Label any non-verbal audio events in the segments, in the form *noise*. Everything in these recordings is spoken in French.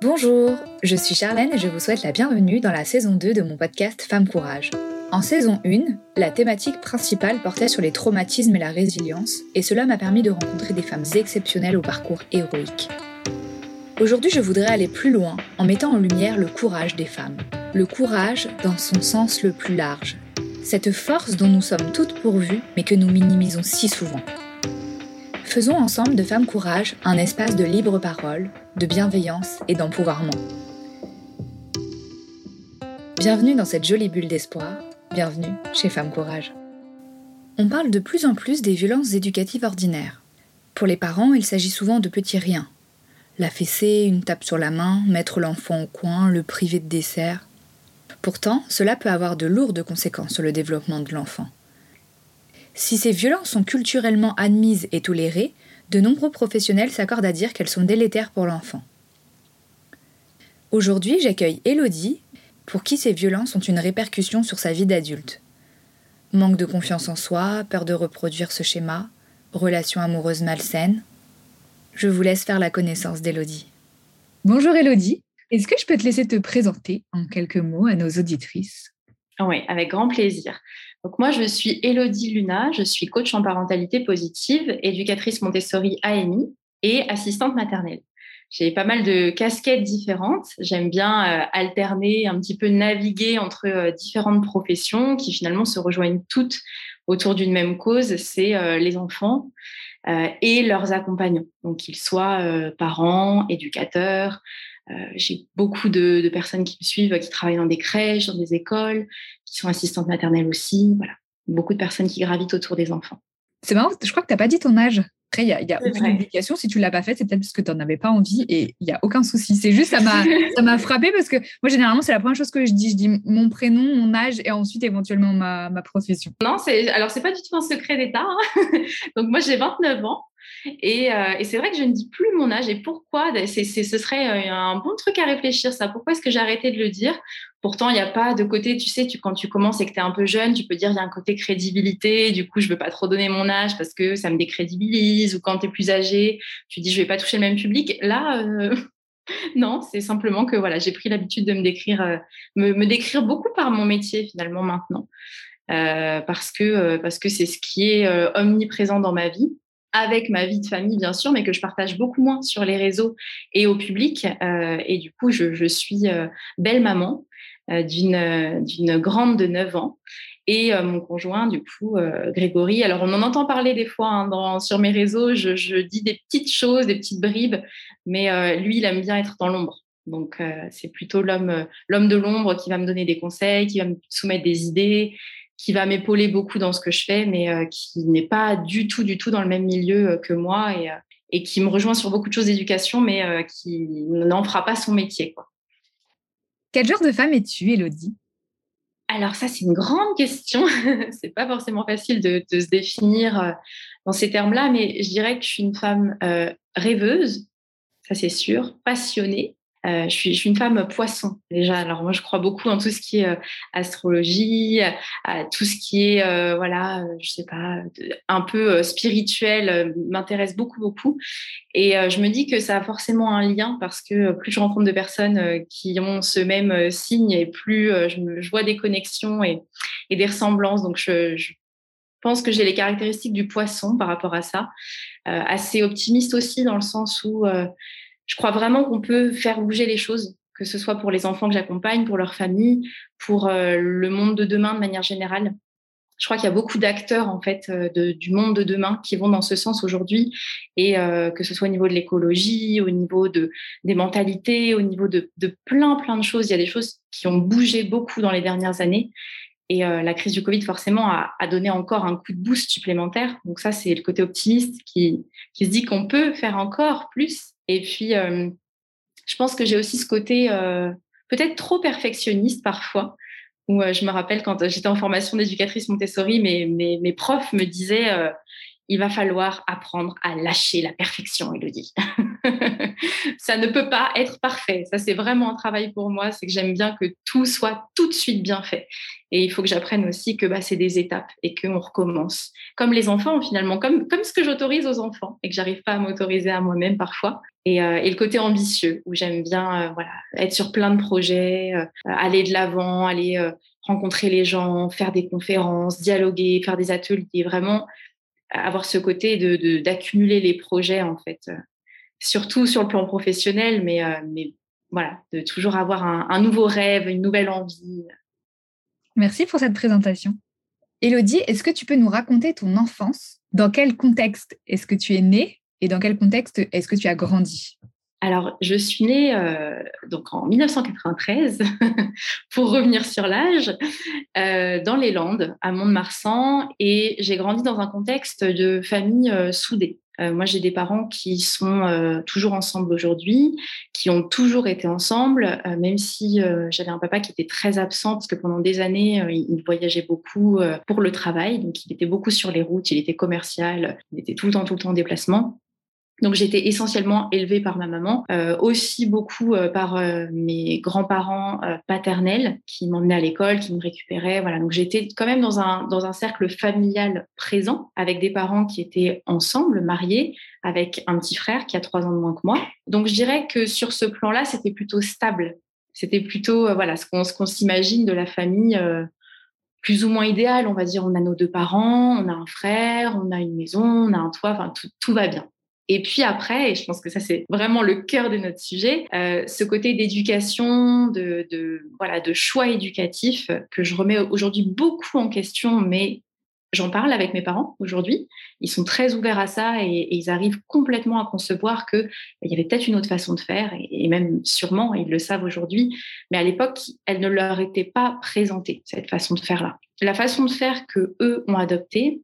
Bonjour, je suis Charlène et je vous souhaite la bienvenue dans la saison 2 de mon podcast Femme Courage. En saison 1, la thématique principale portait sur les traumatismes et la résilience, et cela m'a permis de rencontrer des femmes exceptionnelles au parcours héroïque. Aujourd'hui, je voudrais aller plus loin en mettant en lumière le courage des femmes. Le courage dans son sens le plus large. Cette force dont nous sommes toutes pourvues, mais que nous minimisons si souvent. Faisons ensemble de Femmes Courage un espace de libre parole, de bienveillance et d'empouvoirment. Bienvenue dans cette jolie bulle d'espoir, bienvenue chez Femmes Courage. On parle de plus en plus des violences éducatives ordinaires. Pour les parents, il s'agit souvent de petits riens. La fessée, une tape sur la main, mettre l'enfant au coin, le priver de dessert. Pourtant, cela peut avoir de lourdes conséquences sur le développement de l'enfant. Si ces violences sont culturellement admises et tolérées, de nombreux professionnels s'accordent à dire qu'elles sont délétères pour l'enfant. Aujourd'hui, j'accueille Elodie, pour qui ces violences ont une répercussion sur sa vie d'adulte. Manque de confiance en soi, peur de reproduire ce schéma, relations amoureuses malsaines. Je vous laisse faire la connaissance d'Elodie. Bonjour Elodie, est-ce que je peux te laisser te présenter en quelques mots à nos auditrices? Oui, avec grand plaisir. Donc moi, je suis Elodie Luna, je suis coach en parentalité positive, éducatrice Montessori AMI et assistante maternelle. J'ai pas mal de casquettes différentes. J'aime bien euh, alterner, un petit peu naviguer entre euh, différentes professions qui finalement se rejoignent toutes autour d'une même cause, c'est euh, les enfants et leurs accompagnants. Donc qu'ils soient parents, éducateurs, j'ai beaucoup de, de, personnes qui me suivent, qui travaillent dans des crèches, dans des écoles, qui sont assistantes maternelles aussi. Voilà, beaucoup de personnes qui gravitent autour des enfants. C'est marrant, je crois que tu n'as pas dit ton âge. Après, il n'y a, y a aucune indication. Si tu ne l'as pas fait, c'est peut-être parce que tu n'en avais pas envie et il n'y a aucun souci. C'est juste, ça m'a, *laughs* ça m'a frappé parce que moi, généralement, c'est la première chose que je dis. Je dis mon prénom, mon âge et ensuite éventuellement ma, ma profession. Non, c'est, alors, c'est pas du tout un secret d'État. Hein. *laughs* Donc, moi, j'ai 29 ans. Et, euh, et c'est vrai que je ne dis plus mon âge. Et pourquoi c'est, Ce serait euh, un bon truc à réfléchir, ça. Pourquoi est-ce que j'ai arrêté de le dire? Pourtant, il n'y a pas de côté, tu sais, quand tu commences et que tu es un peu jeune, tu peux dire il y a un côté crédibilité. Du coup, je ne veux pas trop donner mon âge parce que ça me décrédibilise. Ou quand tu es plus âgé, tu dis je ne vais pas toucher le même public. Là, euh, *laughs* non, c'est simplement que voilà, j'ai pris l'habitude de me décrire, me, me, décrire beaucoup par mon métier finalement maintenant. parce que parce que c'est ce qui est omniprésent dans ma vie avec ma vie de famille, bien sûr, mais que je partage beaucoup moins sur les réseaux et au public. Euh, et du coup, je, suis euh, belle maman euh, d'une, grande de 9 ans. Et mon conjoint, du coup, Grégory. Alors, on en entend parler des fois hein, dans, sur mes réseaux. Je, je, dis des petites choses, des petites bribes, mais lui, il aime bien être dans l'ombre. Donc, c'est plutôt l'homme, l'homme de l'ombre qui va me donner des conseils, qui va me soumettre des idées, qui va m'épauler beaucoup dans ce que je fais, mais euh, qui n'est pas du tout, du tout dans le même milieu euh, que moi et, euh, et qui me rejoint sur beaucoup de choses d'éducation, mais qui n'en fera pas son métier. Quoi. Quel genre de femme es-tu, Elodie alors ça, c'est une grande question. *laughs* c'est pas forcément facile de, de, se définir dans ces termes-là, mais je dirais que je suis une femme rêveuse, ça c'est sûr, passionnée, je, suis, je, suis, une femme poisson déjà. Alors moi, je crois beaucoup en tout ce qui est euh, astrologie, à tout ce qui est euh, voilà, je sais pas, un peu spirituel m'intéresse beaucoup beaucoup. Et je me dis que ça a forcément un lien parce que plus je rencontre de personnes qui ont ce même signe et plus je, vois des connexions et, des ressemblances. Donc je pense que j'ai les caractéristiques du poisson par rapport à ça. assez optimiste aussi dans le sens où je crois vraiment qu'on peut faire bouger les choses, que ce soit pour les enfants que j'accompagne, pour leur famille, pour euh, le monde de demain de manière générale. Je crois qu'il y a beaucoup d'acteurs en fait euh, du monde de demain qui vont dans ce sens aujourd'hui, et euh, que ce soit au niveau de l'écologie, au niveau de des mentalités, au niveau de, de, plein plein de choses. Il y a des choses qui ont bougé beaucoup dans les dernières années, et la crise du Covid forcément a, a, donné encore un coup de boost supplémentaire. Donc ça c'est le côté optimiste qui qui se dit qu'on peut faire encore plus et puis, je pense que j'ai aussi ce côté peut-être trop perfectionniste parfois, où je me rappelle quand j'étais en formation d'éducatrice Montessori, mes, mes, mes, profs me disaient il va falloir apprendre à lâcher la perfection, Elodie. *laughs* ça ne peut pas être parfait. Ça, c'est vraiment un travail pour moi. C'est que j'aime bien que tout soit tout de suite bien fait. Et il faut que j'apprenne aussi que bah, c'est des étapes et qu'on recommence. Comme les enfants, finalement, comme, ce que j'autorise aux enfants et que j'arrive pas à m'autoriser à moi-même parfois. Et, euh, et, le côté ambitieux, où j'aime bien euh, voilà, être sur plein de projets, euh, aller de l'avant, aller rencontrer les gens, faire des conférences, dialoguer, faire des ateliers, vraiment avoir ce côté de d'accumuler les projets en fait, surtout sur le plan professionnel, mais, mais voilà, de toujours avoir un, un nouveau rêve, une nouvelle envie. Merci pour cette présentation. Elodie, est-ce que tu peux nous raconter ton enfance? Dans quel contexte est-ce que tu es née et dans quel contexte est-ce que tu as grandi? Alors, je suis née euh, donc en 1993, *laughs* pour revenir sur l'âge, euh, dans les Landes, à Mont-de-Marsan, et j'ai grandi dans un contexte de famille euh, soudée. Moi, j'ai des parents qui sont toujours ensemble aujourd'hui, qui ont toujours été ensemble, même si j'avais un papa qui était très absent parce que pendant des années, il voyageait beaucoup pour le travail, donc il était beaucoup sur les routes, il était commercial, il était tout le temps, tout le temps en déplacement. Donc j'étais essentiellement élevée par ma maman, euh, aussi beaucoup euh, par euh, mes grands-parents paternels qui m'emmenaient à l'école, qui me récupéraient. Voilà, donc j'étais quand même dans un dans un cercle familial présent avec des parents qui étaient ensemble, mariés, avec un petit frère qui a trois ans de moins que moi. Donc je dirais que sur ce plan-là, c'était plutôt stable. C'était plutôt voilà ce qu'on ce qu'on s'imagine de la famille plus ou moins idéale. On va dire on a nos deux parents, on a un frère, on a une maison, on a un toit, enfin tout, tout va bien. Et puis après, et je pense que ça c'est vraiment le cœur de notre sujet, euh, ce côté d'éducation, de, voilà, de choix éducatif que je remets aujourd'hui beaucoup en question, mais j'en parle avec mes parents aujourd'hui. Ils sont très ouverts à ça et, ils arrivent complètement à concevoir que bah, il y avait peut-être une autre façon de faire et, même sûrement ils le savent aujourd'hui. Mais à l'époque, elle ne leur était pas présentée cette façon de faire là. La façon de faire que eux ont adoptée.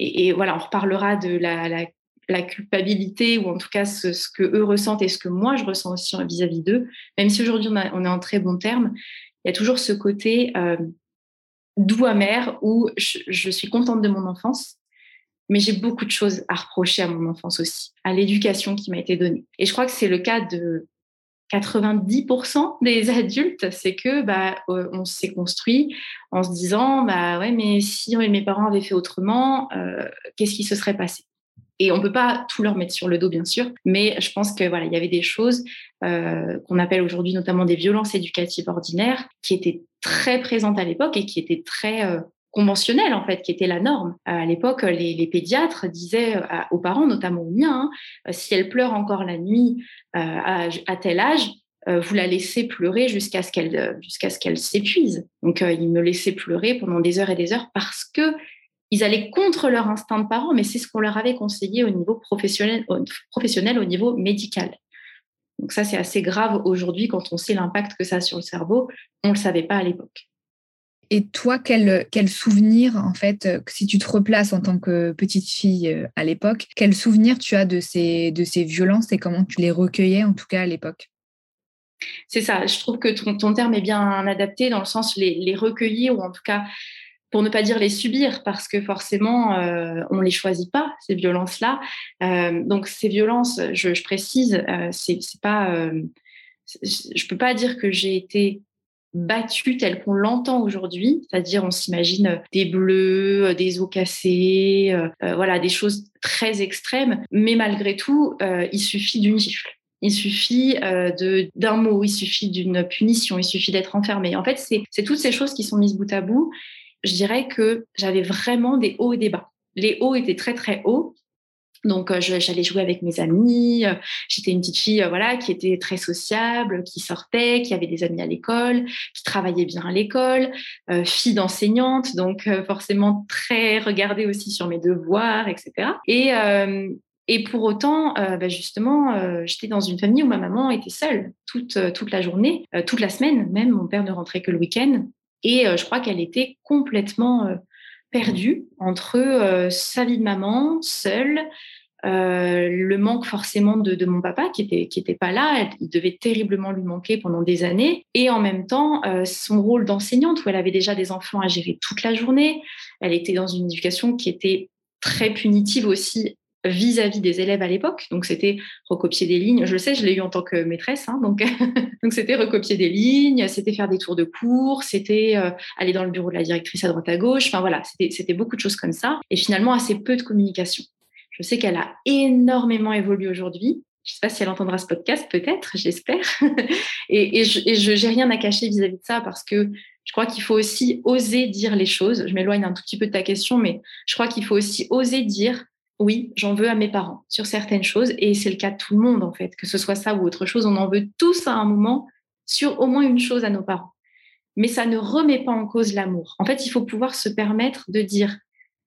Et, et, voilà, on reparlera de la, la la culpabilité ou en tout cas ce, que eux ressentent et ce que moi je ressens aussi vis-à-vis d'eux, même si aujourd'hui on, est en très bon terme, il y a toujours ce côté euh, doux amer où je, suis contente de mon enfance, mais j'ai beaucoup de choses à reprocher à mon enfance aussi, à l'éducation qui m'a été donnée. Et je crois que c'est le cas de 90% des adultes, c'est que bah, euh, on s'est construit en se disant bah ouais mais si mes parents avaient fait autrement, euh, qu'est-ce qui se serait passé? Et on peut pas tout leur mettre sur le dos, bien sûr, mais je pense que voilà, il y avait des choses euh, qu'on appelle aujourd'hui notamment des violences éducatives ordinaires, qui étaient très présentes à l'époque et qui étaient très euh, conventionnelles en fait, qui étaient la norme. à l'époque, les, pédiatres disaient euh, aux parents, notamment aux miens, hein, si elle pleure encore la nuit à, tel âge, vous la laissez pleurer jusqu'à ce qu'elle jusqu'à ce qu'elle s'épuise. Donc ils me laissaient pleurer pendant des heures et des heures parce que ils allaient contre leur instinct de parents, mais c'est ce qu'on leur avait conseillé au niveau professionnel, au, professionnel, au niveau médical. Donc ça, c'est assez grave aujourd'hui quand on sait l'impact que ça a sur le cerveau. On ne le savait pas à l'époque. Et toi, quel, quel souvenir, en fait, si tu te replaces en tant que petite fille euh, à l'époque, quel souvenir tu as de ces, de ces violences et comment tu les recueillais, en tout cas à l'époque? C'est ça, je trouve que ton, ton, terme est bien adapté dans le sens les, les recueillir ou en tout cas pour ne pas dire les subir, parce que forcément, euh, on ne les choisit pas, ces violences-là. Euh, donc, ces violences, je, précise, euh, c'est pas, je peux pas dire que j'ai été battue telle qu'on l'entend aujourd'hui, c'est-à-dire on s'imagine des bleus, des os cassés, voilà, des choses très extrêmes, mais malgré tout, il suffit d'une gifle. Il suffit d'un mot, il suffit d'une punition, il suffit d'être enfermé. En fait, c'est toutes ces choses qui sont mises bout à bout je dirais que j'avais vraiment des hauts et des bas. Les hauts étaient très très hauts. Donc euh, j'allais jouer avec mes amis. Euh, j'étais une petite fille, euh, voilà, qui était très sociable, qui sortait, qui avait des amis à l'école, qui travaillait bien à l'école, fille d'enseignante, donc forcément très regardée aussi sur mes devoirs, etc. Et et pour autant, bah, justement, j'étais dans une famille où ma maman était seule toute, toute la journée, toute la semaine même. Mon père ne rentrait que le week-end. Et euh, je crois qu'elle était complètement euh, perdue entre euh, sa vie de maman, seule, le manque forcément de, mon papa qui était qui pas là, il devait terriblement lui manquer pendant des années, et en même temps son rôle d'enseignante où elle avait déjà des enfants à gérer toute la journée, elle était dans une éducation qui était très punitive aussi vis-à-vis des élèves à l'époque. Donc, c'était recopier des lignes. Je le sais, je l'ai eu en tant que maîtresse. Hein, donc, *laughs* donc, c'était recopier des lignes, c'était faire des tours de cours, c'était euh, aller dans le bureau de la directrice à droite à gauche. Enfin, voilà, c'était beaucoup de choses comme ça. Et finalement, assez peu de communication. Je sais qu'elle a énormément évolué aujourd'hui. Je ne sais pas si elle entendra ce podcast, peut-être, j'espère. *laughs* et, je n'ai rien à cacher vis à -vis de ça parce que je crois qu'il faut aussi oser dire les choses. Je m'éloigne un tout petit peu de ta question, mais je crois qu'il faut aussi oser dire oui, j'en veux à mes parents sur certaines choses. Et c'est le cas de tout le monde, en fait, que ce soit ça ou autre chose. On en veut tous à un moment sur au moins une chose à nos parents. Mais ça ne remet pas en cause l'amour. En fait, il faut pouvoir se permettre de dire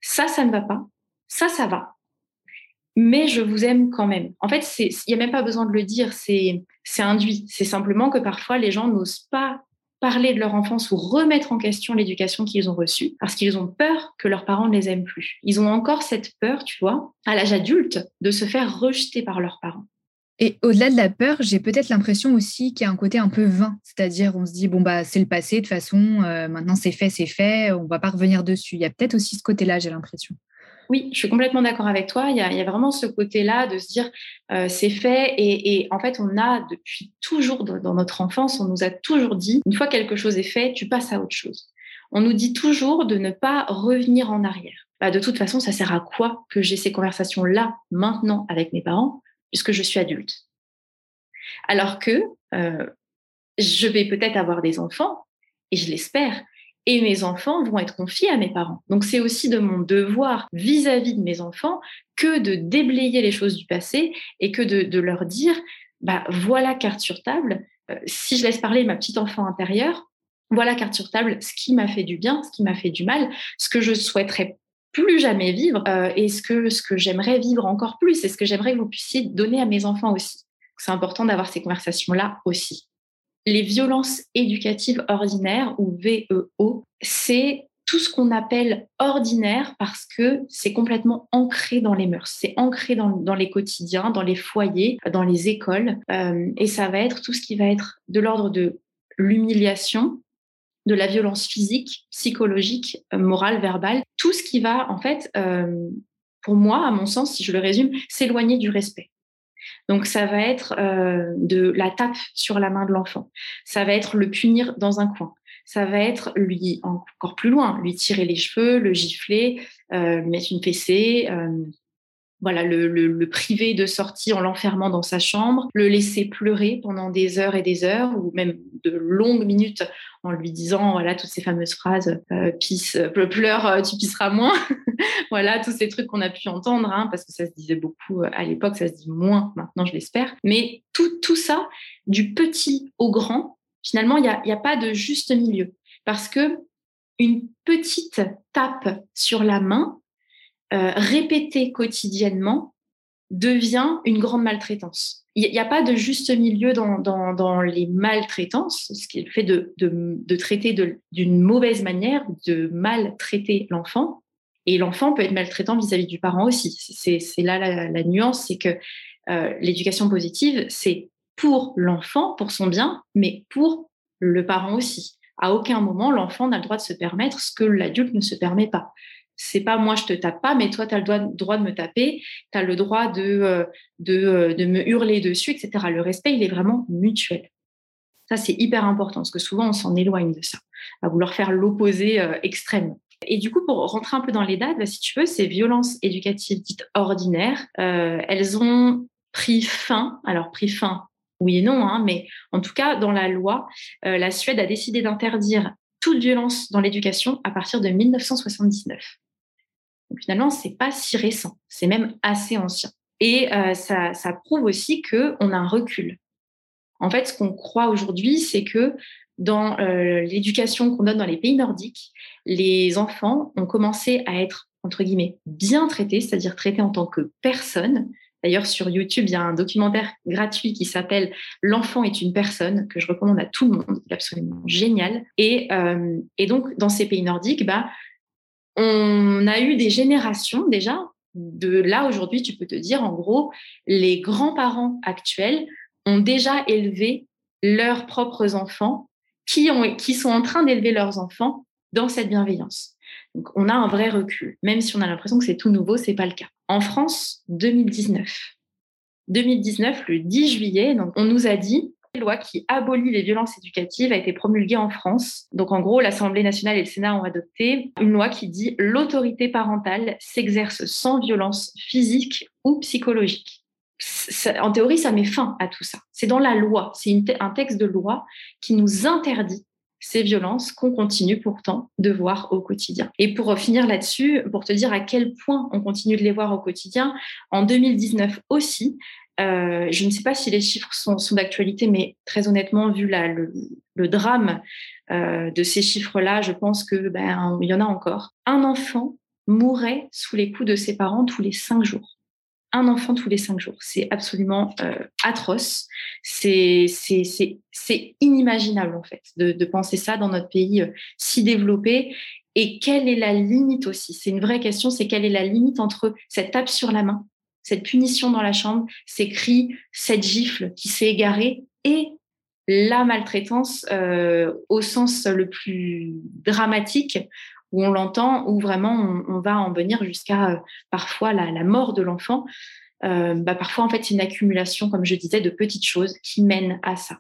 ça, ça ne va pas, ça, ça va. Mais je vous aime quand même. En fait, il n'y a même pas besoin de le dire, c'est induit. C'est simplement que parfois les gens n'osent pas parler de leur enfance ou remettre en question l'éducation qu'ils ont reçue parce qu'ils ont peur que leurs parents ne les aiment plus. Ils ont encore cette peur, tu vois, à l'âge adulte, de se faire rejeter par leurs parents. Et au-delà de la peur, j'ai peut-être l'impression aussi qu'il y a un côté un peu vain, c'est-à-dire on se dit bon bah c'est le passé de toute façon, euh, maintenant c'est fait, c'est fait, on va pas revenir dessus. Il y a peut-être aussi ce côté-là, j'ai l'impression. Oui, je suis complètement d'accord avec toi. Il y, a, vraiment ce côté-là de se dire euh, c'est fait. Et, en fait, on a depuis toujours dans, notre enfance, on nous a toujours dit une fois quelque chose est fait, tu passes à autre chose. On nous dit toujours de ne pas revenir en arrière. Bah, de toute façon, ça sert à quoi que j'ai ces conversations-là maintenant avec mes parents, puisque je suis adulte? Alors que euh, je vais peut-être avoir des enfants, et je l'espère, et mes enfants vont être confiés à mes parents. Donc c'est aussi de mon devoir vis-à-vis de mes enfants que de déblayer les choses du passé et que de, leur dire, bah voilà carte sur table. Euh, si je laisse parler ma petite enfant intérieure, voilà carte sur table ce qui m'a fait du bien, ce qui m'a fait du mal, ce que je souhaiterais plus jamais vivre euh, et ce que, ce que j'aimerais vivre encore plus et ce que j'aimerais que vous puissiez donner à mes enfants aussi. C'est important d'avoir ces conversations-là aussi les violences éducatives ordinaires ou VEO, c'est tout ce qu'on appelle ordinaire parce que c'est complètement ancré dans les mœurs, c'est ancré dans, les quotidiens, dans les foyers, dans les écoles. Euh, et ça va être tout ce qui va être de l'ordre de l'humiliation, de la violence physique, psychologique, euh, morale, verbale, tout ce qui va, en fait, euh, pour moi, à mon sens, si je le résume, s'éloigner du respect. Donc ça va être euh, de la tape sur la main de l'enfant. Ça va être le punir dans un coin. Ça va être lui encore plus loin, lui tirer les cheveux, le gifler, euh, mettre une fessée, euh, voilà, le, le, priver de sortie en l'enfermant dans sa chambre, le laisser pleurer pendant des heures et des heures, ou même de longues minutes en lui disant voilà toutes ces fameuses phrases euh, pisse, euh, pleure, euh, tu pisseras moins. *laughs* voilà tous ces trucs qu'on a pu entendre, hein, parce que ça se disait beaucoup à l'époque, ça se dit moins maintenant, je l'espère. Mais tout, tout ça, du petit au grand, finalement, il n'y a, a pas de juste milieu, parce que une petite tape sur la main euh, répété quotidiennement devient une grande maltraitance. Il n'y a pas de juste milieu dans, les maltraitances, ce qui est le fait de, de, traiter d'une mauvaise manière, de maltraiter l'enfant. Et l'enfant peut être maltraitant vis-à-vis du parent aussi. C'est là la, nuance, c'est que euh, l'éducation positive, c'est pour l'enfant, pour son bien, mais pour le parent aussi. À aucun moment, l'enfant n'a le droit de se permettre ce que l'adulte ne se permet pas c'est pas moi je te tape pas, mais toi tu as le droit, de me taper, tu as le droit de, euh, euh, de, me hurler dessus, etc. Le respect, il est vraiment mutuel. Ça, c'est hyper important, parce que souvent on s'en éloigne de ça, à vouloir faire l'opposé euh, extrême. Et du coup, pour rentrer un peu dans les dates, bah, si tu veux, ces violences éducatives dites ordinaires, elles ont pris fin, alors pris fin, oui et non, hein, mais en tout cas, dans la loi, la Suède a décidé d'interdire toute violence dans l'éducation à partir de 1979. Donc finalement, c'est pas si récent, c'est même assez ancien. Et euh, ça, prouve aussi qu'on a un recul. En fait, ce qu'on croit aujourd'hui, c'est que dans euh, l'éducation qu'on donne dans les pays nordiques, les enfants ont commencé à être, entre guillemets, bien traités, c'est-à-dire traités en tant que personnes. D'ailleurs, sur YouTube, il y a un documentaire gratuit qui s'appelle L'enfant est une personne, que je recommande à tout le monde, absolument génial. Et, euh, et donc, dans ces pays nordiques, bah, on a eu des générations déjà. De là, aujourd'hui, tu peux te dire, en gros, les grands-parents actuels ont déjà élevé leurs propres enfants qui, ont, qui sont en train d'élever leurs enfants dans cette bienveillance. Donc, on a un vrai recul, même si on a l'impression que c'est tout nouveau, c'est pas le cas. En France, 2019. 2019, le 10 juillet, donc on nous a dit loi qui abolit les violences éducatives a été promulguée en France. Donc en gros, l'Assemblée nationale et le Sénat ont adopté une loi qui dit l'autorité parentale s'exerce sans violence physique ou psychologique. en théorie, ça met fin à tout ça. C'est dans la loi, c'est un texte de loi qui nous interdit ces violences qu'on continue pourtant de voir au quotidien. Et pour finir là-dessus, pour te dire à quel point on continue de les voir au quotidien, en 2019 aussi, euh, je ne sais pas si les chiffres sont, d'actualité, mais très honnêtement, vu le, drame euh, de ces chiffres-là, je pense que ben il y en a encore. Un enfant mourrait sous les coups de ses parents tous les cinq jours un enfant tous les cinq jours. C'est absolument euh, atroce. C'est inimaginable, en fait, de, penser ça dans notre pays si développé. Et quelle est la limite aussi? C'est une vraie question, c'est quelle est la limite entre cette tape sur la main, cette punition dans la chambre, ces cris, cette gifle qui s'est égarée et la maltraitance euh, au sens le plus dramatique où on l'entend, où vraiment on, va en venir jusqu'à euh, parfois la, mort de l'enfant. Euh, bah parfois, en fait, c'est une accumulation, comme je disais, de petites choses qui mènent à ça.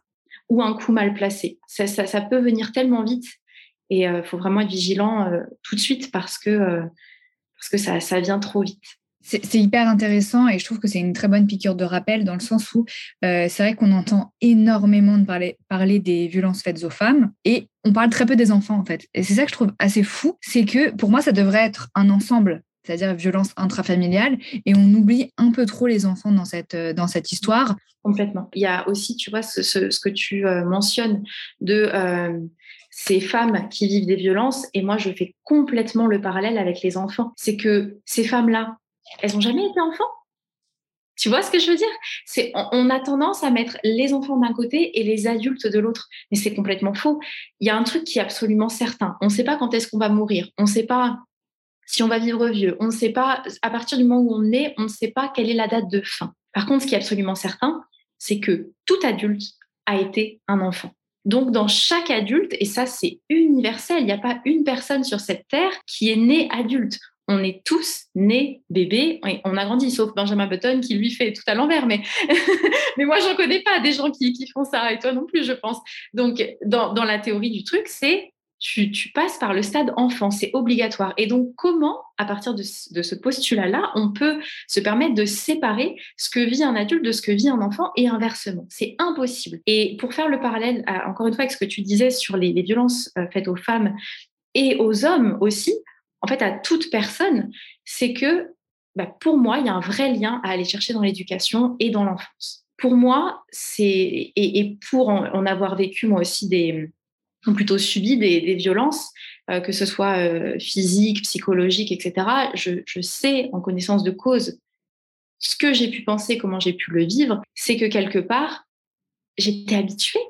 Ou un coup mal placé. Ça, peut venir tellement vite et il faut vraiment être vigilant tout de suite parce que, parce que ça vient trop vite. C'est hyper intéressant et je trouve que c'est une très bonne piqûre de rappel dans le sens où c'est vrai qu'on entend énormément de parler, parler des violences faites aux femmes et on parle très peu des enfants en fait. Et c'est ça que je trouve assez fou, c'est que pour moi ça devrait être un ensemble, c'est-à-dire violence intrafamiliale, et on oublie un peu trop les enfants dans cette, euh, dans cette histoire. Complètement. Il y a aussi, tu vois, ce, que tu euh, mentionnes de euh, ces femmes qui vivent des violences, et moi je fais complètement le parallèle avec les enfants. C'est que ces femmes-là, elles n'ont jamais été enfants tu vois ce que je veux dire? On, a tendance à mettre les enfants d'un côté et les adultes de l'autre, mais c'est complètement faux. Il y a un truc qui est absolument certain. On ne sait pas quand est-ce qu'on va mourir. On ne sait pas si on va vivre vieux. On ne sait pas à partir du moment où on est, on ne sait pas quelle est la date de fin. Par contre, ce qui est absolument certain, c'est que tout adulte a été un enfant. Donc, dans chaque adulte, et ça c'est universel, il n'y a pas une personne sur cette terre qui est née adulte on est tous nés bébés, on a grandi, sauf Benjamin Button qui lui fait tout à l'envers. Mais, *laughs* mais moi, j'en connais pas des gens qui, font ça, et toi non plus, je pense. Donc, dans, la théorie du truc, c'est tu, tu, passes par le stade enfant, c'est obligatoire. Et donc, comment, à partir de, ce postulat-là, on peut se permettre de séparer ce que vit un adulte de ce que vit un enfant et inversement? C'est impossible. Et pour faire le parallèle, encore une fois, avec ce que tu disais sur les, violences euh, faites aux femmes et aux hommes aussi, en fait, à toute personne, c'est que bah, pour moi, il y a un vrai lien à aller chercher dans l'éducation et dans l'enfance. Pour moi, c'est et, pour en, avoir vécu moi aussi des plutôt subi des, violences, euh, que ce soit euh, physiques, psychologiques, etc. Je, je sais en connaissance de cause ce que j'ai pu penser, comment j'ai pu le vivre, c'est que quelque part, j'étais habituée,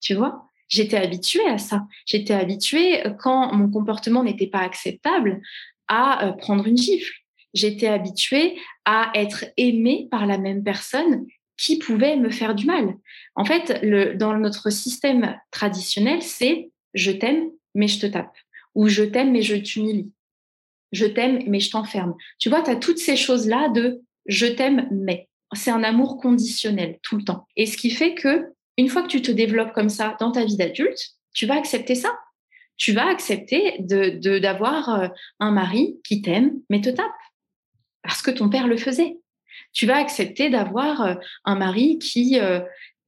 tu vois j'étais habituée à ça. J'étais habituée, euh, quand mon comportement n'était pas acceptable, à euh, prendre une gifle. J'étais habituée à être aimée par la même personne qui pouvait me faire du mal. En fait, dans notre système traditionnel, c'est je t'aime, mais je te tape. Ou je t'aime, mais je t'humilie. Je t'aime, mais je t'enferme. Tu vois, tu as toutes ces choses-là de je t'aime, mais. C'est un amour conditionnel tout le temps. Et ce qui fait que une fois que tu te développes comme ça dans ta vie d'adulte, tu vas accepter ça. Tu vas accepter de d'avoir euh, un mari qui t'aime mais te tape parce que ton père le faisait. Tu vas accepter d'avoir euh, un mari qui euh,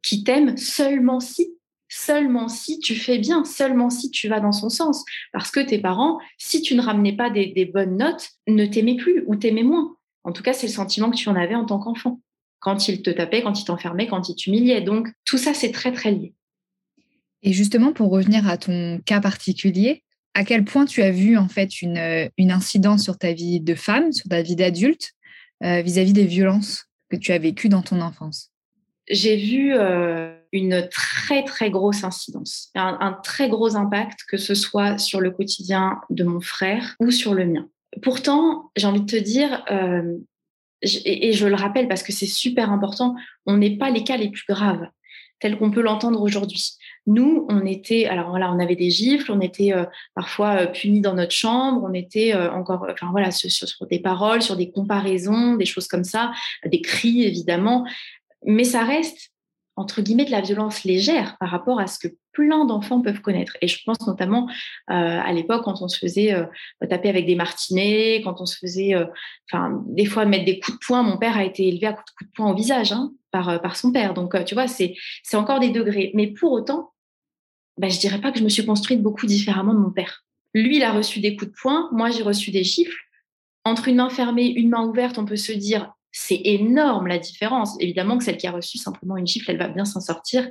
qui t'aime seulement si seulement si tu fais bien, seulement si tu vas dans son sens. Parce que tes parents, si tu ne ramenais pas des, des bonnes notes, ne t'aimaient plus ou t'aimaient moins. En tout cas, c'est le sentiment que tu en avais en tant qu'enfant quand il te tapait, quand il t'enfermait, quand il t'humiliait. Donc tout ça, c'est très très lié. Et justement, pour revenir à ton cas particulier, à quel point tu as vu en fait une, euh, une incidence sur ta vie de femme, sur ta vie d'adulte, euh, vis-à-vis des violences que tu as vécues dans ton enfance? J'ai vu euh, une très très grosse incidence, un, très gros impact, que ce soit sur le quotidien de mon frère ou sur le mien. Pourtant, j'ai envie de te dire, et, je le rappelle parce que c'est super important, on n'est pas les cas les plus graves. tel qu'on peut l'entendre aujourd'hui. Nous, on était, alors voilà, on avait des gifles, on était euh, parfois euh, punis dans notre chambre, on était euh, encore, enfin voilà, sur, des paroles, sur des comparaisons, des choses comme ça, des cris évidemment, mais ça reste entre guillemets de la violence légère par rapport à ce que plein d'enfants peuvent connaître. Et je pense notamment à l'époque quand on se faisait taper avec des martinets, quand on se faisait, enfin des fois mettre des coups de poing. Mon père a été élevé à coups de, poing au visage hein, par, par son père. Donc tu vois, c'est c'est encore des degrés. Mais pour autant, bah, je dirais pas que je me suis construite beaucoup différemment de mon père. Lui, il a reçu des coups de poing, moi j'ai reçu des gifles. Entre une main fermée, une main ouverte, on peut se dire c'est énorme la différence. Évidemment que celle qui a reçu simplement une gifle, elle va bien s'en sortir.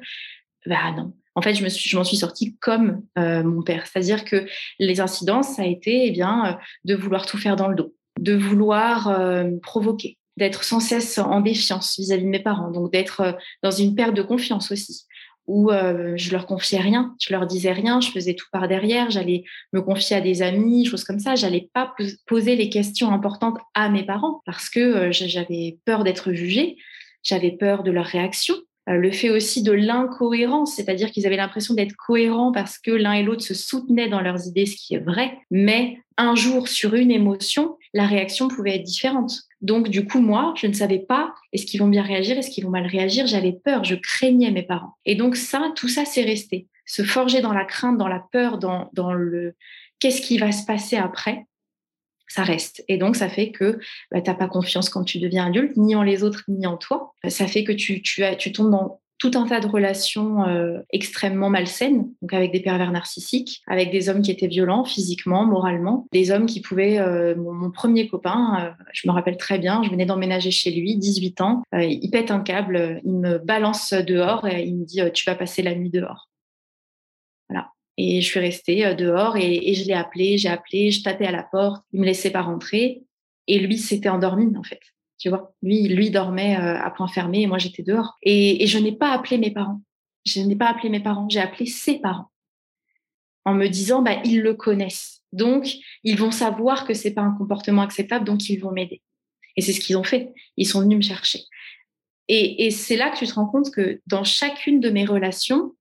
Bah non. En fait, je m'en suis sortie comme euh, mon père, c'est-à-dire que les incidences, ça a été eh bien euh, de vouloir tout faire dans le dos, de vouloir euh, provoquer, d'être sans cesse en défiance vis-à-vis de mes parents, donc d'être dans une perte de confiance aussi où euh, je leur confiais rien, je leur disais rien, je faisais tout par derrière, j'allais me confier à des amis, choses comme ça. J'allais pas poser les questions importantes à mes parents parce que euh, j'avais peur d'être jugée, j'avais peur de leur réaction. Euh, le fait aussi de l'incohérence, c'est-à-dire qu'ils avaient l'impression d'être cohérents parce que l'un et l'autre se soutenaient dans leurs idées, ce qui est vrai, mais un jour sur une émotion, la réaction pouvait être différente. Donc, du coup, moi, je ne savais pas est-ce qu'ils vont bien réagir, est-ce qu'ils vont mal réagir. J'avais peur, je craignais mes parents. Et donc, ça, tout ça, c'est resté. Se forger dans la crainte, dans la peur, dans, dans le qu'est-ce qui va se passer après, ça reste. Et donc, ça fait que bah, tu n'as pas confiance quand tu deviens adulte, ni en les autres, ni en toi. Ça fait que tu, tu, as, tu tombes dans tout un tas de relations euh, extrêmement malsaines, donc avec des pervers narcissiques, avec des hommes qui étaient violents physiquement, moralement, des hommes qui pouvaient. Euh, mon, premier copain, euh, je me rappelle très bien, je venais d'emménager chez lui, 18 ans, il pète un câble, il me balance dehors et il me dit tu vas passer la nuit dehors. Voilà. Et je suis restée dehors et, je l'ai appelé, j'ai appelé, je tapais à la porte, il me laissait pas rentrer et lui s'était endormi en fait. Tu vois, lui, lui dormait euh, à point fermé et moi j'étais dehors. Et, je n'ai pas appelé mes parents. Je n'ai pas appelé mes parents, j'ai appelé ses parents en me disant bah ils le connaissent. Donc ils vont savoir que c'est pas un comportement acceptable donc ils vont m'aider. Et c'est ce qu'ils ont fait. Ils sont venus me chercher. Et, et c'est là que tu te rends compte que dans chacune de mes relations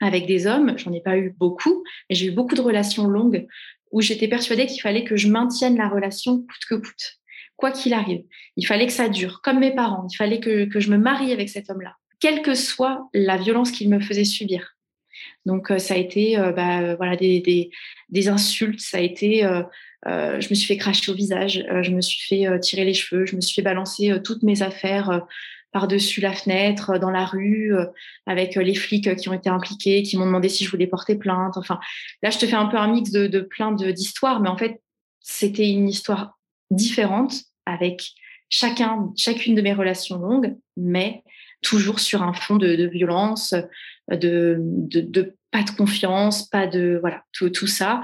avec des hommes, j'en ai pas eu beaucoup, mais j'ai eu beaucoup de relations longues où j'étais persuadée qu'il fallait que je maintienne la relation coûte que coûte quoi qu'il arrive. Il fallait que ça dure, comme mes parents. Il fallait que, je me marie avec cet homme-là, quelle que soit la violence qu'il me faisait subir. Donc, euh, ça a été euh, bah, voilà, des, insultes, ça a été. Euh, je me suis fait cracher au visage, je me suis fait tirer les cheveux, je me suis fait balancer toutes mes affaires par-dessus la fenêtre, dans la rue, avec les flics qui ont été impliqués, qui m'ont demandé si je voulais porter plainte. Enfin, là, je te fais un peu un mix de, de plein d'histoires, mais en fait, c'était une histoire différente avec chacun, chacune de mes relations longues, mais toujours sur un fond de, violence, de, pas de confiance, pas de voilà tout, tout ça.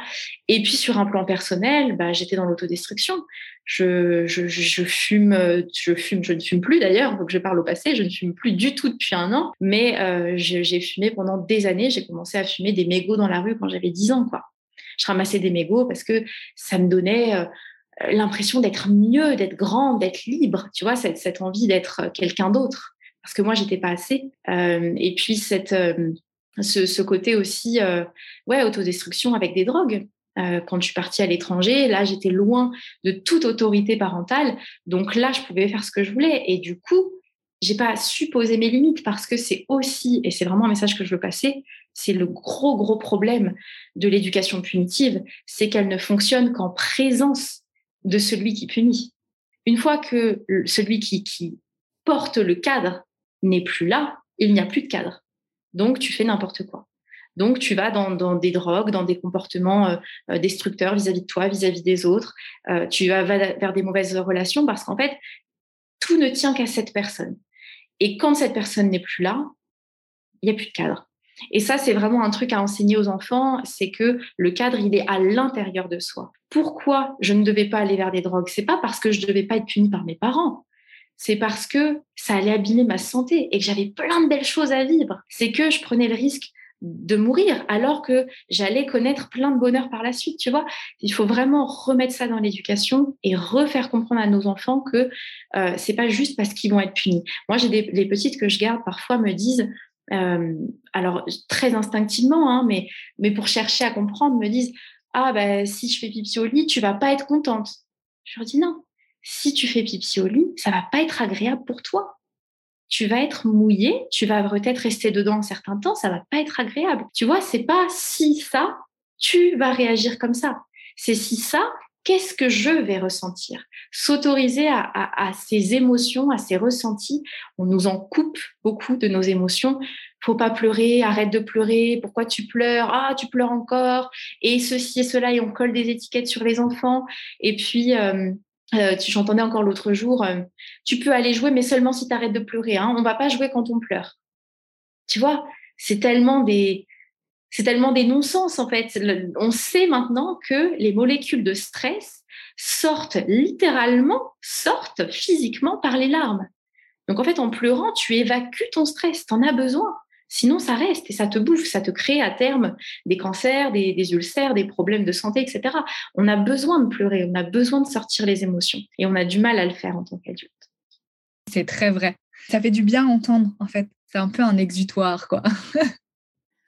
Et puis sur un plan personnel, bah, j'étais dans l'autodestruction. Je, je, je, fume, je fume, je ne fume plus d'ailleurs, donc je parle au passé, je ne fume plus du tout depuis un an, mais euh, j'ai fumé pendant des années. J'ai commencé à fumer des mégots dans la rue quand j'avais 10 ans, quoi. Je ramassais des mégots parce que ça me donnait euh, l'impression d'être mieux, d'être grande, d'être libre, tu vois, cette, envie d'être quelqu'un d'autre. Parce que moi, j'étais pas assez. Euh, et puis, euh, ce, côté aussi, euh, ouais, autodestruction avec des drogues. Euh, quand je suis partie à l'étranger, là, j'étais loin de toute autorité parentale. Donc là, je pouvais faire ce que je voulais. Et du coup, j'ai pas su poser mes limites parce que c'est aussi, et c'est vraiment un message que je veux passer, c'est le gros, gros problème de l'éducation punitive, c'est qu'elle ne fonctionne qu'en présence de celui qui punit. Une fois que celui qui, porte le cadre n'est plus là, il n'y a plus de cadre. Donc, tu fais n'importe quoi. Donc, tu vas dans, dans, des drogues, dans des comportements euh, euh, destructeurs vis-à-vis de toi, vis-à-vis des autres. Euh, tu vas vers des mauvaises relations parce qu'en fait, tout ne tient qu'à cette personne. Et quand cette personne n'est plus là, il n'y a plus de cadre. Et ça, c'est vraiment un truc à enseigner aux enfants, c'est que le cadre, il est à l'intérieur de soi. Pourquoi je ne devais pas aller vers des drogues? C'est pas parce que je ne devais pas être punie par mes parents. C'est parce que ça allait abîmer ma santé et que j'avais plein de belles choses à vivre. C'est que je prenais le risque de mourir alors que j'allais connaître plein de bonheur par la suite, tu vois? Il faut vraiment remettre ça dans l'éducation et refaire comprendre à nos enfants que euh, c'est pas juste parce qu'ils vont être punis. Moi, j'ai des, des petites que je garde parfois me disent alors très instinctivement, hein, mais, mais pour chercher à comprendre, me disent Ah, ben, si je fais pipi au lit, tu vas pas être contente. Je leur dis Non, si tu fais pipi au lit, ça va pas être agréable pour toi. Tu vas être mouillé, tu vas peut-être rester dedans un certain temps, ça va pas être agréable. Tu vois, c'est pas si ça, tu vas réagir comme ça. C'est si ça, qu'est-ce que je vais ressentir? S'autoriser à, ces émotions, à ces ressentis. On nous en coupe beaucoup de nos émotions. Faut pas pleurer, arrête de pleurer. Pourquoi tu pleures? Ah, tu pleures encore. Et ceci et cela, et on colle des étiquettes sur les enfants. Et puis, euh, euh, j'entendais encore l'autre jour, euh, tu peux aller jouer, mais seulement si tu arrêtes de pleurer. Hein. On va pas jouer quand on pleure. Tu vois, c'est tellement des, c'est tellement des non-sens en fait. on sait maintenant que les molécules de stress sortent littéralement, sortent physiquement par les larmes. Donc en fait, en pleurant, tu évacues ton stress, tu en as besoin. Sinon, ça reste et ça te bouffe, ça te crée à terme des cancers, des, des, ulcères, des problèmes de santé, etc. On a besoin de pleurer, on a besoin de sortir les émotions et on a du mal à le faire en tant qu'adulte. C'est très vrai. Ça fait du bien entendre, en fait. C'est un peu un exutoire, quoi. *laughs*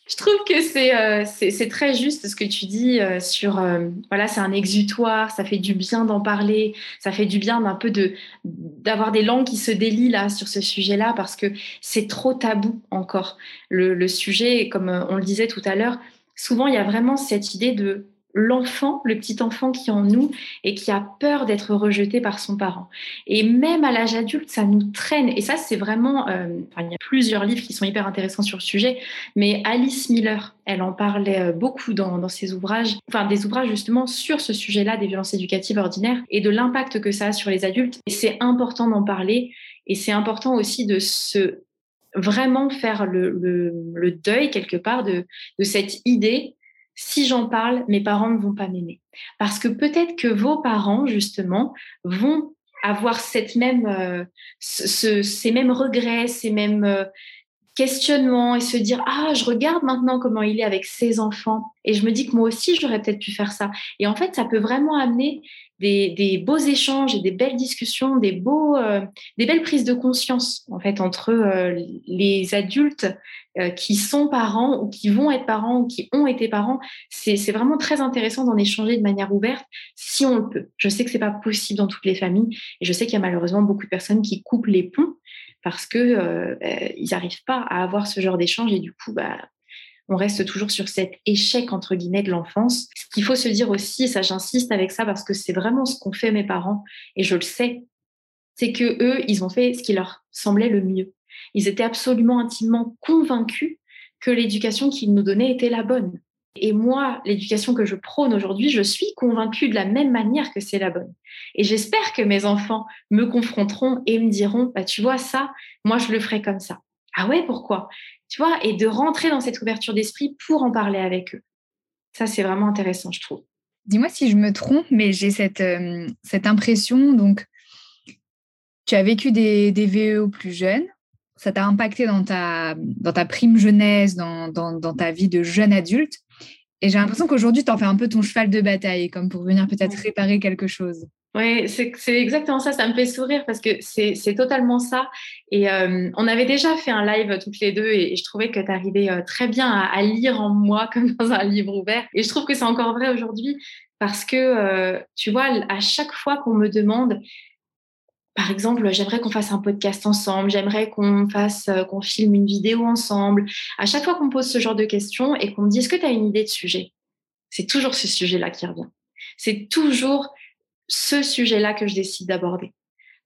Je trouve que c'est euh, c'est très juste ce que tu dis euh, sur euh, voilà c'est un exutoire, ça fait du bien d'en parler, ça fait du bien d'un peu de d'avoir des langues qui se délient là sur ce sujet-là parce que c'est trop tabou encore le, le sujet comme on le disait tout à l'heure. Souvent il y a vraiment cette idée de l'enfant, le petit enfant qui est en nous et qui a peur d'être rejeté par son parent. Et même à l'âge adulte, ça nous traîne. Et ça, c'est vraiment, euh, il y a plusieurs livres qui sont hyper intéressants sur le sujet, mais Alice Miller, elle en parlait euh, beaucoup dans, ses ouvrages, enfin des ouvrages justement sur ce sujet-là des violences éducatives ordinaires et de l'impact que ça a sur les adultes. Et c'est important d'en parler et c'est important aussi de se vraiment faire le, deuil quelque part de cette idée si j'en parle, mes parents ne vont pas m'aimer. Parce que peut-être que vos parents, justement, vont avoir euh, ces mêmes regrets, ces mêmes euh, questionnements et se dire ah je regarde maintenant comment il est avec ses enfants et je me dis que moi aussi j'aurais peut-être pu faire ça et en fait ça peut vraiment amener des, beaux échanges et des belles discussions des beaux euh, belles prises de conscience en fait entre les adultes euh, qui sont parents ou qui vont être parents ou qui ont été parents. C'est vraiment très intéressant d'en échanger de manière ouverte si on le peut. Je sais que c'est pas possible dans toutes les familles et je sais qu'il y a malheureusement beaucoup de personnes qui coupent les ponts parce que euh, euh, ils n'arrivent pas à avoir ce genre d'échange et du coup, bah, on reste toujours sur cet échec entre guillemets de l'enfance. Ce qu'il faut se dire aussi, ça j'insiste avec ça parce que c'est vraiment ce qu'ont fait mes parents et je le sais, c'est que eux, ils ont fait ce qui leur semblait le mieux. Ils étaient absolument intimement convaincus que l'éducation qu'ils nous donnaient était la bonne. Et moi, l'éducation que je prône aujourd'hui, je suis convaincue de la même manière que c'est la bonne. Et j'espère que mes enfants me confronteront et me diront, bah, tu vois, ça, moi, je le ferai comme ça. Ah ouais, pourquoi? Tu vois, et de rentrer dans cette ouverture d'esprit pour en parler avec eux. Ça, c'est vraiment intéressant, je trouve. Dis-moi si je me trompe, mais j'ai cette, euh, impression, donc, tu as vécu des, des VE plus jeunes, ça t'a impacté dans ta, dans ta prime jeunesse, dans, dans, dans ta vie de jeune adulte. Et j'ai l'impression qu'aujourd'hui, tu en fais un peu ton cheval de bataille, comme pour venir peut-être réparer quelque chose. Oui, c'est exactement ça. Ça me fait sourire parce que c'est totalement ça. Et euh, on avait déjà fait un live toutes les deux et, je trouvais que tu arrivais euh, très bien à, lire en moi *laughs* comme dans un livre ouvert. Et je trouve que c'est encore vrai aujourd'hui parce que, euh, tu vois, à chaque fois qu'on me demande par exemple, j'aimerais qu'on fasse un podcast ensemble, j'aimerais qu'on fasse, euh, qu'on filme une vidéo ensemble. À chaque fois qu'on pose ce genre de questions et qu'on me dit est-ce que tu as une idée de sujet, c'est toujours ce sujet-là qui revient. C'est toujours ce sujet-là que je décide d'aborder.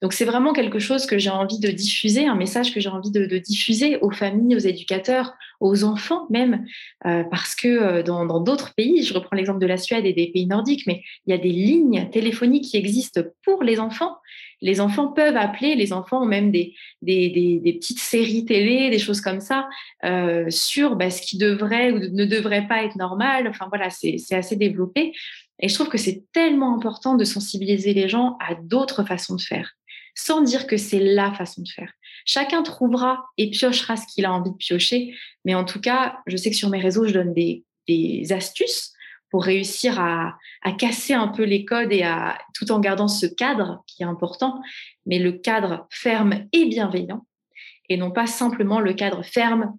Donc c'est vraiment quelque chose que j'ai envie de diffuser, un message que j'ai envie de, diffuser aux familles, aux éducateurs, aux enfants même, euh, parce que euh, dans d'autres pays, je reprends l'exemple de la Suède et des pays nordiques, mais il y a des lignes téléphoniques qui existent pour les enfants les enfants peuvent appeler, les enfants ont même des, petites séries télé, des choses comme ça, euh, sur bah, ce qui devrait ou ne devrait pas être normal. Enfin voilà, c'est assez développé. Et je trouve que c'est tellement important de sensibiliser les gens à d'autres façons de faire, sans dire que c'est la façon de faire. Chacun trouvera et piochera ce qu'il a envie de piocher. Mais en tout cas, je sais que sur mes réseaux, je donne des, astuces pour réussir à, casser un peu les codes et à tout en gardant ce cadre qui est important, mais le cadre ferme et bienveillant, et non pas simplement le cadre ferme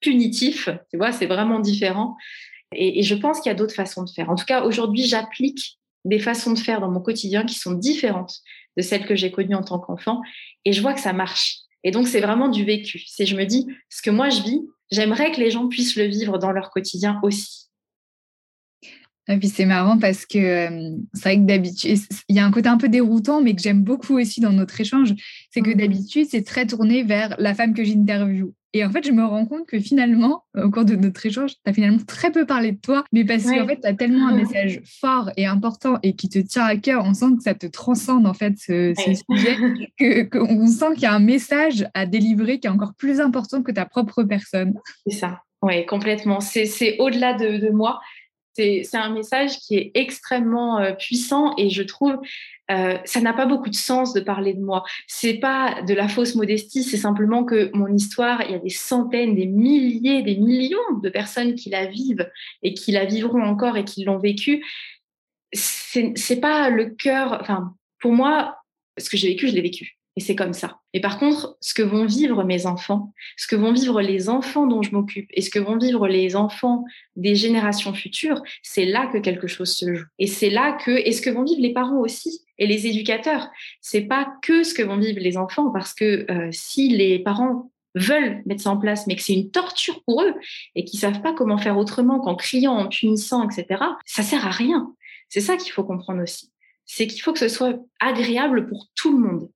punitif. Tu vois, c'est vraiment différent. Et, je pense qu'il y a d'autres façons de faire. En tout cas, aujourd'hui, j'applique des façons de faire dans mon quotidien qui sont différentes de celles que j'ai connues en tant qu'enfant. Et je vois que ça marche. Et donc, c'est vraiment du vécu. C'est, je me dis, ce que moi je vis, j'aimerais que les gens puissent le vivre dans leur quotidien aussi. Et puis c'est marrant parce que euh, c'est vrai que d'habitude, il y a un côté un peu déroutant, mais que j'aime beaucoup aussi dans notre échange, c'est que mmh d'habitude, c'est très tourné vers la femme que j'interviewe. Et en fait, je me rends compte que finalement, au cours de notre échange, tu as finalement très peu parlé de toi, mais parce qu'en fait, tu as tellement un message fort et important et qui te tient à cœur, on sent que ça te transcende en fait ce, sujet, *laughs* qu'on sent qu'il y a un message à délivrer qui est encore plus important que ta propre personne. C'est ça. Oui, complètement. C'est au-delà de, de, moi c'est un message qui est extrêmement euh, puissant et je trouve euh, ça n'a pas beaucoup de sens de parler de moi. C'est pas de la fausse modestie, c'est simplement que mon histoire, il y a des centaines, des milliers, des millions de personnes qui la vivent et qui la vivront encore et qui l'ont vécue. C'est pas le cœur. Enfin, pour moi, ce que j'ai vécu, je l'ai vécu. Et c'est comme ça. Et par contre, ce que vont vivre mes enfants, ce que vont vivre les enfants dont je m'occupe et ce que vont vivre les enfants des générations futures, c'est là que quelque chose se joue. Et c'est là que, et ce que vont vivre les parents aussi et les éducateurs, c'est pas que ce que vont vivre les enfants, parce que euh, si les parents veulent mettre ça en place, mais que c'est une torture pour eux et qu'ils savent pas comment faire autrement qu'en criant, en punissant, etc., ça sert à rien. C'est ça qu'il faut comprendre aussi. C'est qu'il faut que ce soit agréable pour tout le monde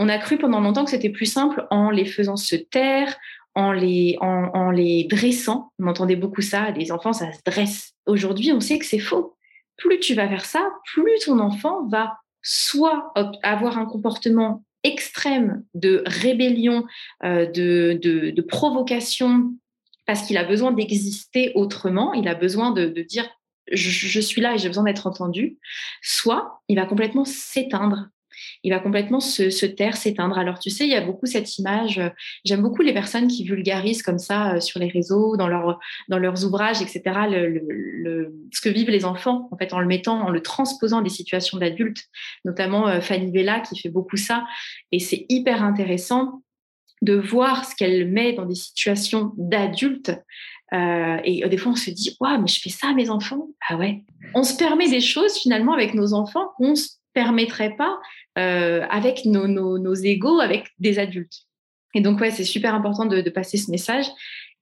on a cru pendant longtemps que c'était plus simple en les faisant se taire, en les, en, les dressant. On entendait beaucoup ça, les enfants, ça se dresse. Aujourd'hui, on sait que c'est faux. Plus tu vas faire ça, plus ton enfant va soit avoir un comportement extrême de rébellion, euh, de, provocation, parce qu'il a besoin d'exister autrement, il a besoin de, dire je, suis là et j'ai besoin d'être entendu, soit il va complètement s'éteindre il va complètement se, taire, s'éteindre. Alors, tu sais, il y a beaucoup cette image. Euh, j'aime beaucoup les personnes qui vulgarisent comme ça euh, sur les réseaux, dans, dans leurs ouvrages, etc., ce que vivent les enfants, en fait, en le mettant, en le transposant des situations d'adultes, notamment euh, Fanny Vella qui fait beaucoup ça. Et c'est hyper intéressant de voir ce qu'elle met dans des situations d'adultes. et des fois, on se dit, waouh, mais je fais ça à mes enfants? Ah ouais. On se permet des choses finalement avec nos enfants qu'on se permettrait pas euh, avec nos, nos, égaux, avec des adultes. Et donc, ouais, c'est super important de, passer ce message.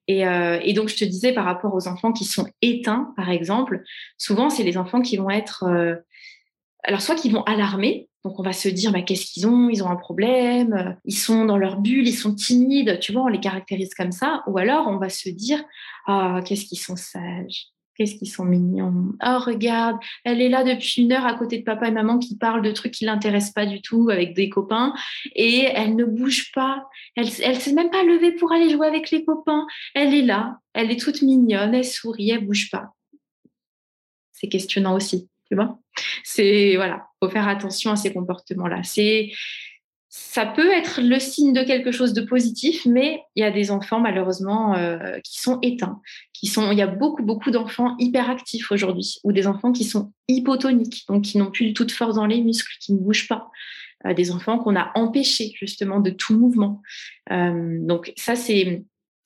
Euh, et, donc, je te disais par rapport aux enfants qui sont éteints, par exemple, souvent, c'est les enfants qui vont être... Euh, alors, soit qui vont alarmer, donc on va se dire, bah, qu'est-ce qu'ils ont? Ils ont un problème, ils sont dans leur bulle, ils sont timides, tu vois, on les caractérise comme ça. Ou alors, on va se dire, ah, qu'est-ce qu'ils sont sages Qu'est-ce qu'ils sont mignons. Oh, regarde, elle est là depuis une heure à côté de papa et maman qui parlent de trucs qui l'intéressent pas du tout avec des copains et elle ne bouge pas. Elle ne s'est même pas levée pour aller jouer avec les copains. Elle est là, elle est toute mignonne, elle sourit, elle bouge pas. C'est questionnant aussi, tu vois. C'est voilà, faut faire attention à ces comportements-là. C'est ça peut être le signe de quelque chose de positif, mais il y a des enfants malheureusement euh, qui sont éteints, qui sont. Il y a beaucoup beaucoup d'enfants hyperactifs aujourd'hui, ou des enfants qui sont hypotoniques, donc qui n'ont plus du tout de force dans les muscles, qui ne bougent pas, euh, des enfants qu'on a empêchés justement de tout mouvement. Euh, donc ça c'est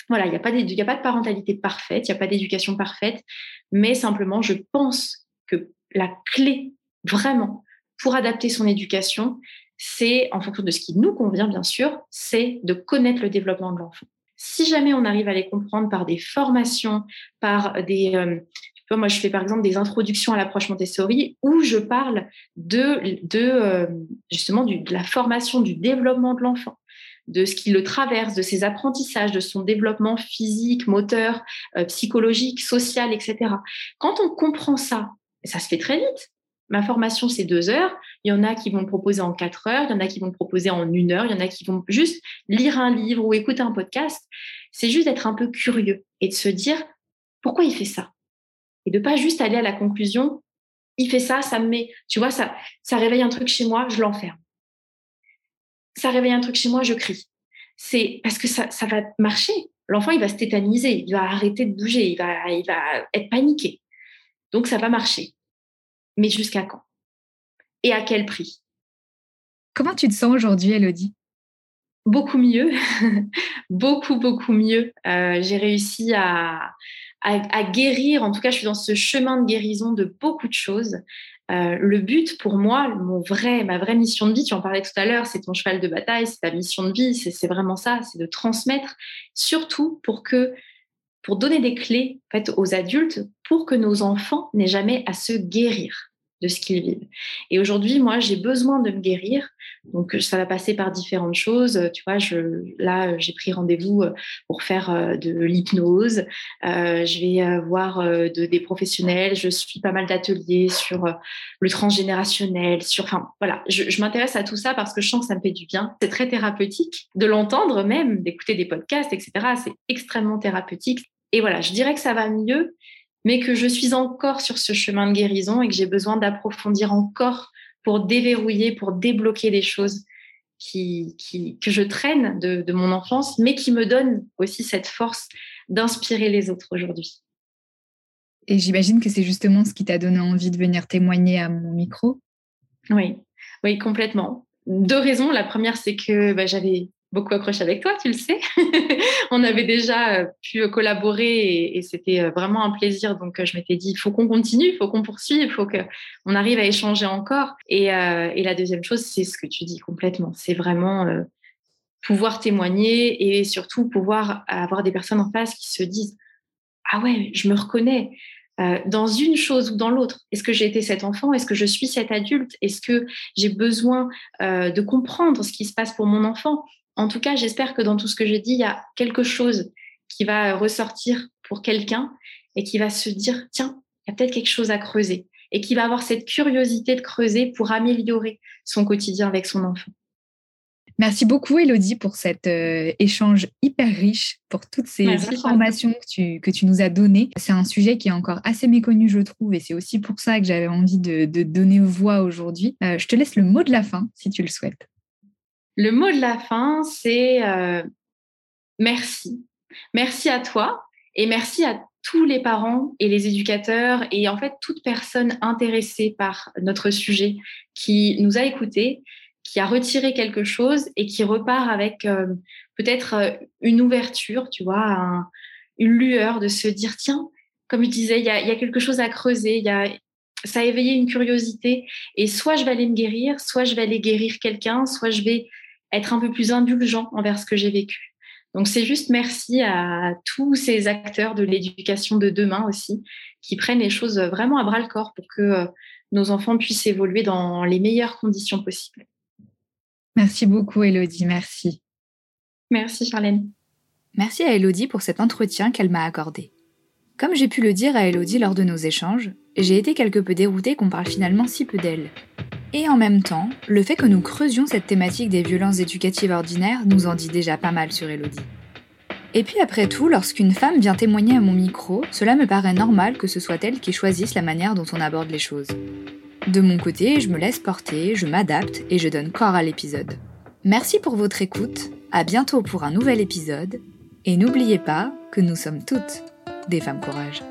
voilà, il n'y a a pas de parentalité parfaite, il n'y a pas d'éducation parfaite, mais simplement je pense que la clé vraiment pour adapter son éducation, c'est, en fonction de ce qui nous convient, bien sûr, c'est de connaître le développement de l'enfant. Si jamais on arrive à les comprendre par des formations, par des... Euh, moi, je fais par exemple des introductions à l'approche Montessori où je parle de, de euh, justement de la formation, du développement de l'enfant de ce qui le traverse, de ses apprentissages, de son développement physique, moteur, euh, psychologique, social, etc. Quand on comprend ça, ça se fait très vite. Ma formation, c'est deux heures. Il y en a qui vont me proposer en quatre heures, il y en a qui vont me proposer en une heure, il y en a qui vont juste lire un livre ou écouter un podcast. C'est juste d'être un peu curieux et de se dire pourquoi il fait ça? Et de pas juste aller à la conclusion, il fait ça, ça me met, tu vois, ça, ça réveille un truc chez moi, je l'enferme. Ça réveille un truc chez moi, je crie. C'est parce que ça, va marcher. L'enfant, il va se tétaniser, il va arrêter de bouger, il va être paniqué. Donc, ça va marcher. Mais jusqu'à quand? Et à quel prix? Comment tu te sens aujourd'hui, Elodie? Beaucoup mieux, *laughs* beaucoup, beaucoup mieux. Euh, j'ai réussi à, à, guérir, en tout cas, je suis dans ce chemin de guérison de beaucoup de choses. Euh, le but pour moi, mon vrai, ma vraie mission de vie, tu en parlais tout à l'heure, c'est ton cheval de bataille, c'est ta mission de vie, c'est vraiment ça, c'est de transmettre, surtout pour que, pour donner des clés aux adultes, pour que nos enfants n'aient jamais à se guérir de ce qu'ils vivent. Et aujourd'hui, moi, j'ai besoin de me guérir. Donc, ça va passer par différentes choses. Tu vois, là, j'ai pris rendez-vous euh, pour faire euh, de l'hypnose. Euh, je vais voir de, des professionnels. Je suis pas mal d'ateliers sur le transgénérationnel. Sur, enfin, voilà, je, je m'intéresse à tout ça parce que je sens que ça me fait du bien. C'est très thérapeutique de l'entendre même, d'écouter des podcasts, etc. C'est extrêmement thérapeutique. Et voilà, je dirais que ça va mieux mais que je suis encore sur ce chemin de guérison et que j'ai besoin d'approfondir encore pour déverrouiller, pour débloquer des choses qui, qui, que je traîne de, de mon enfance, mais qui me donnent aussi cette force d'inspirer les autres aujourd'hui. Et j'imagine que c'est justement ce qui t'a donné envie de venir témoigner à mon micro. Oui, oui, complètement. Deux raisons. La première, c'est que bah, j'avais beaucoup accroché avec toi, tu le sais. On avait déjà euh, pu collaborer et, c'était euh, vraiment un plaisir. Donc, euh, je m'étais dit, il faut qu'on continue, il faut qu'on poursuive, il faut qu'on arrive à échanger encore. Et, et, la deuxième chose, c'est ce que tu dis complètement. C'est vraiment pouvoir témoigner et surtout pouvoir avoir des personnes en face qui se disent, ah ouais, je me reconnais. dans une chose ou dans l'autre. Est-ce que j'ai été cet enfant? Est-ce que je suis cet adulte? Est-ce que j'ai besoin de comprendre ce qui se passe pour mon enfant? En tout cas, j'espère que dans tout ce que j'ai dit, il y a quelque chose qui va ressortir pour quelqu'un et qui va se dire, tiens, il y a peut-être quelque chose à creuser et qui va avoir cette curiosité de creuser pour améliorer son quotidien avec son enfant. Merci beaucoup, Elodie, pour cet euh, échange hyper riche, pour toutes ces informations que tu, que tu, nous as données. C'est un sujet qui est encore assez méconnu, je trouve, et c'est aussi pour ça que j'avais envie de, donner voix aujourd'hui. Euh, je te laisse le mot de la fin, si tu le souhaites. Le mot de la fin, c'est euh, merci. Merci à toi et merci à tous les parents et les éducateurs et en fait toute personne intéressée par notre sujet qui nous a écoutés, qui a retiré quelque chose et qui repart avec euh, peut-être euh, une ouverture, tu vois, une lueur de se dire tiens, comme je disais, il y a, quelque chose à creuser, y ça a éveillé une curiosité et soit je vais aller me guérir, soit je vais aller guérir quelqu'un, soit je vais être un peu plus indulgent envers ce que j'ai vécu. Donc c'est juste merci à tous ces acteurs de l'éducation de demain aussi, qui prennent les choses vraiment à bras le corps pour que euh, nos enfants puissent évoluer dans les meilleures conditions possibles. Merci beaucoup Elodie, merci. Merci Charlène. Merci à Elodie pour cet entretien qu'elle m'a accordé. Comme j'ai pu le dire à Elodie lors de nos échanges, j'ai été quelque peu déroutée qu'on parle finalement si peu d'elle. Et en même temps, le fait que nous creusions cette thématique des violences éducatives ordinaires nous en dit déjà pas mal sur Elodie. Et puis après tout, lorsqu'une femme vient témoigner à mon micro, cela me paraît normal que ce soit elle qui choisisse la manière dont on aborde les choses. De mon côté, je me laisse porter, je m'adapte et je donne corps à l'épisode. Merci pour votre écoute, à bientôt pour un nouvel épisode, et n'oubliez pas que nous sommes toutes des femmes courage.